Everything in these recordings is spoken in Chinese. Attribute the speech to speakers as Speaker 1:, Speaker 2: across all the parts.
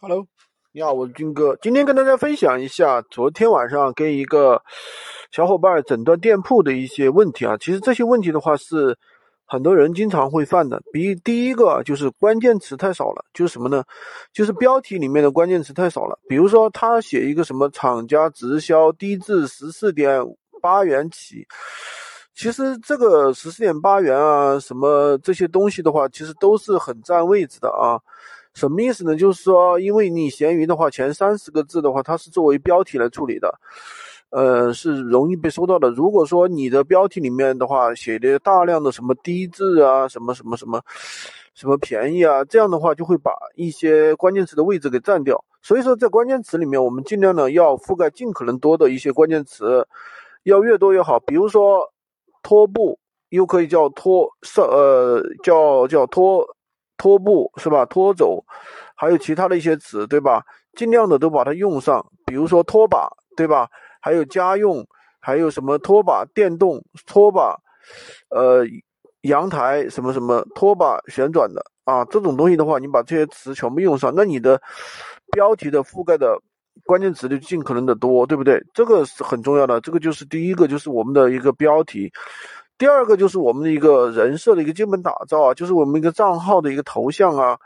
Speaker 1: Hello，你好，我是军哥。今天跟大家分享一下昨天晚上跟一个小伙伴诊断店铺的一些问题啊。其实这些问题的话是很多人经常会犯的。比第一个就是关键词太少了，就是什么呢？就是标题里面的关键词太少了。比如说他写一个什么厂家直销低至十四点八元起，其实这个十四点八元啊，什么这些东西的话，其实都是很占位置的啊。什么意思呢？就是说，因为你闲鱼的话，前三十个字的话，它是作为标题来处理的，呃，是容易被搜到的。如果说你的标题里面的话写的大量的什么低质啊，什么什么什么什么便宜啊，这样的话就会把一些关键词的位置给占掉。所以说，在关键词里面，我们尽量呢要覆盖尽可能多的一些关键词，要越多越好。比如说拖布，又可以叫拖色，呃，叫叫拖。拖布是吧？拖走，还有其他的一些词，对吧？尽量的都把它用上。比如说拖把，对吧？还有家用，还有什么拖把电动拖把，呃，阳台什么什么拖把旋转的啊，这种东西的话，你把这些词全部用上，那你的标题的覆盖的关键词就尽可能的多，对不对？这个是很重要的。这个就是第一个，就是我们的一个标题。第二个就是我们的一个人设的一个基本打造啊，就是我们一个账号的一个头像啊，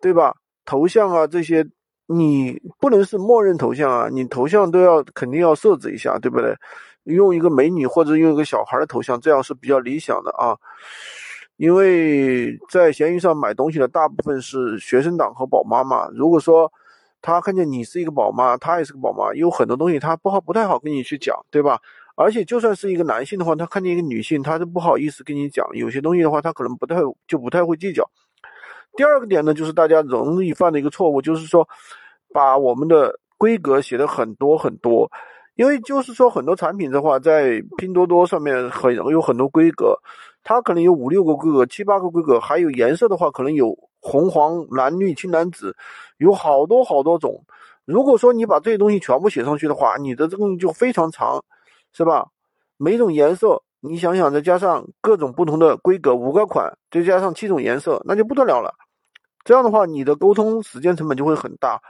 Speaker 1: 对吧？头像啊这些，你不能是默认头像啊，你头像都要肯定要设置一下，对不对？用一个美女或者用一个小孩的头像，这样是比较理想的啊。因为在闲鱼上买东西的大部分是学生党和宝妈嘛，如果说他看见你是一个宝妈，他也是个宝妈，有很多东西他不好不太好跟你去讲，对吧？而且就算是一个男性的话，他看见一个女性，他都不好意思跟你讲。有些东西的话，他可能不太就不太会计较。第二个点呢，就是大家容易犯的一个错误，就是说把我们的规格写的很多很多。因为就是说很多产品的话，在拼多多上面很有很多规格，它可能有五六个规格、七八个规格，还有颜色的话，可能有红、黄、蓝、绿、青、蓝、紫，有好多好多种。如果说你把这些东西全部写上去的话，你的这个就非常长。是吧？每种颜色，你想想，再加上各种不同的规格，五个款，再加上七种颜色，那就不得了了。这样的话，你的沟通时间成本就会很大，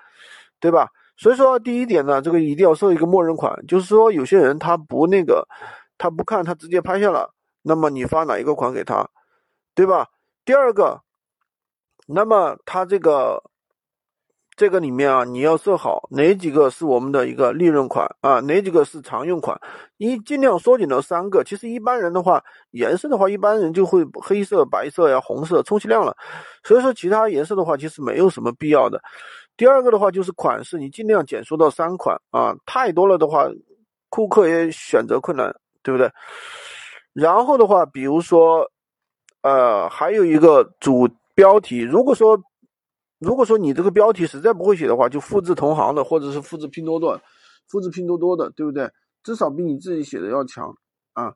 Speaker 1: 对吧？所以说，第一点呢，这个一定要设一个默认款，就是说，有些人他不那个，他不看，他直接拍下了，那么你发哪一个款给他，对吧？第二个，那么他这个。这个里面啊，你要设好哪几个是我们的一个利润款啊，哪几个是常用款，你尽量缩减到三个。其实一般人的话，颜色的话，一般人就会黑色、白色呀、红色，充其量了。所以说其他颜色的话，其实没有什么必要的。第二个的话就是款式，你尽量减缩到三款啊，太多了的话，顾客也选择困难，对不对？然后的话，比如说，呃，还有一个主标题，如果说。如果说你这个标题实在不会写的话，就复制同行的，或者是复制拼多多，复制拼多多的，对不对？至少比你自己写的要强啊。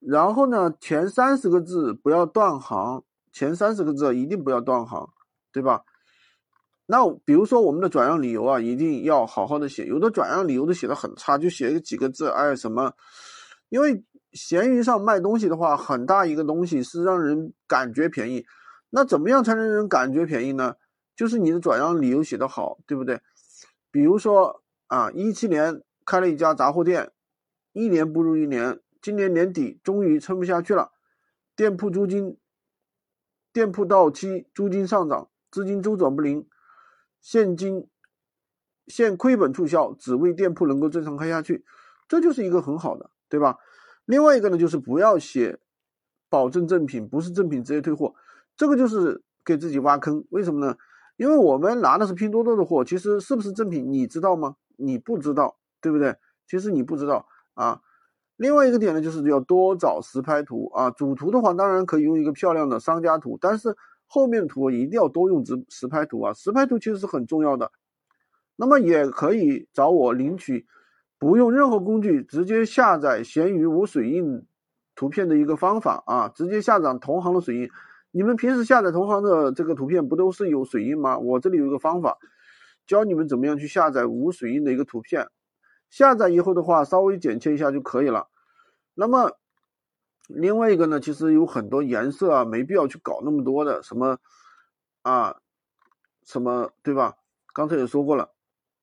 Speaker 1: 然后呢，前三十个字不要断行，前三十个字一定不要断行，对吧？那比如说我们的转让理由啊，一定要好好的写。有的转让理由都写的很差，就写个几个字，哎，什么？因为闲鱼上卖东西的话，很大一个东西是让人感觉便宜。那怎么样才能让人感觉便宜呢？就是你的转让理由写得好，对不对？比如说啊，一七年开了一家杂货店，一年不如一年，今年年底终于撑不下去了，店铺租金、店铺到期、租金上涨，资金周转不灵，现金现亏本促销，只为店铺能够正常开下去，这就是一个很好的，对吧？另外一个呢，就是不要写保证正品，不是正品直接退货。这个就是给自己挖坑，为什么呢？因为我们拿的是拼多多的货，其实是不是正品你知道吗？你不知道，对不对？其实你不知道啊。另外一个点呢，就是要多找实拍图啊。主图的话，当然可以用一个漂亮的商家图，但是后面图一定要多用实实拍图啊。实拍图其实是很重要的。那么也可以找我领取不用任何工具直接下载闲鱼无水印图片的一个方法啊，直接下载同行的水印。你们平时下载同行的这个图片不都是有水印吗？我这里有一个方法，教你们怎么样去下载无水印的一个图片。下载以后的话，稍微剪切一下就可以了。那么另外一个呢，其实有很多颜色啊，没必要去搞那么多的什么啊，什么对吧？刚才也说过了。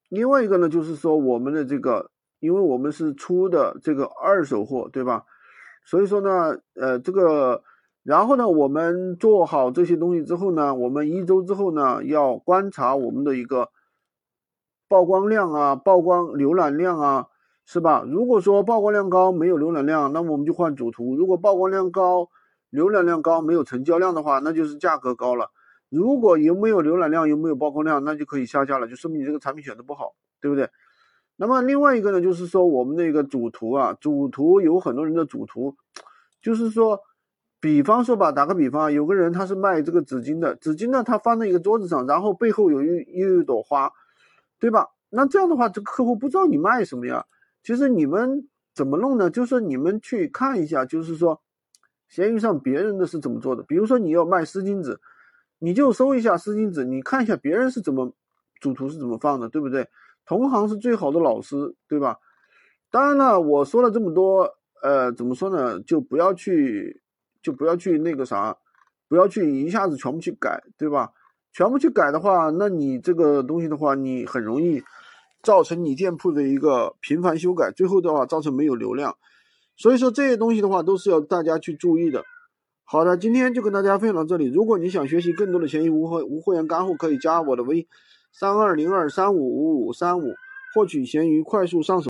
Speaker 1: 另外一个呢，就是说我们的这个，因为我们是出的这个二手货，对吧？所以说呢，呃，这个，然后呢，我们做好这些东西之后呢，我们一周之后呢，要观察我们的一个曝光量啊，曝光浏览量啊，是吧？如果说曝光量高没有浏览量，那么我们就换主图；如果曝光量高、浏览量高没有成交量的话，那就是价格高了。如果有没有浏览量，有没有曝光量，那就可以下架了，就说明你这个产品选的不好，对不对？那么另外一个呢，就是说我们那个主图啊，主图有很多人的主图，就是说，比方说吧，打个比方，有个人他是卖这个纸巾的，纸巾呢他放在一个桌子上，然后背后有一又有一朵花，对吧？那这样的话，这个客户不知道你卖什么呀？其实你们怎么弄呢？就是你们去看一下，就是说，闲鱼上别人的是怎么做的。比如说你要卖湿巾纸，你就搜一下湿巾纸，你看一下别人是怎么主图是怎么放的，对不对？同行是最好的老师，对吧？当然了，我说了这么多，呃，怎么说呢？就不要去，就不要去那个啥，不要去一下子全部去改，对吧？全部去改的话，那你这个东西的话，你很容易造成你店铺的一个频繁修改，最后的话造成没有流量。所以说这些东西的话，都是要大家去注意的。好的，今天就跟大家分享到这里。如果你想学习更多的闲鱼无货无货源干货，可以加我的微。三二零二三五五五三五，获取闲鱼快速上手。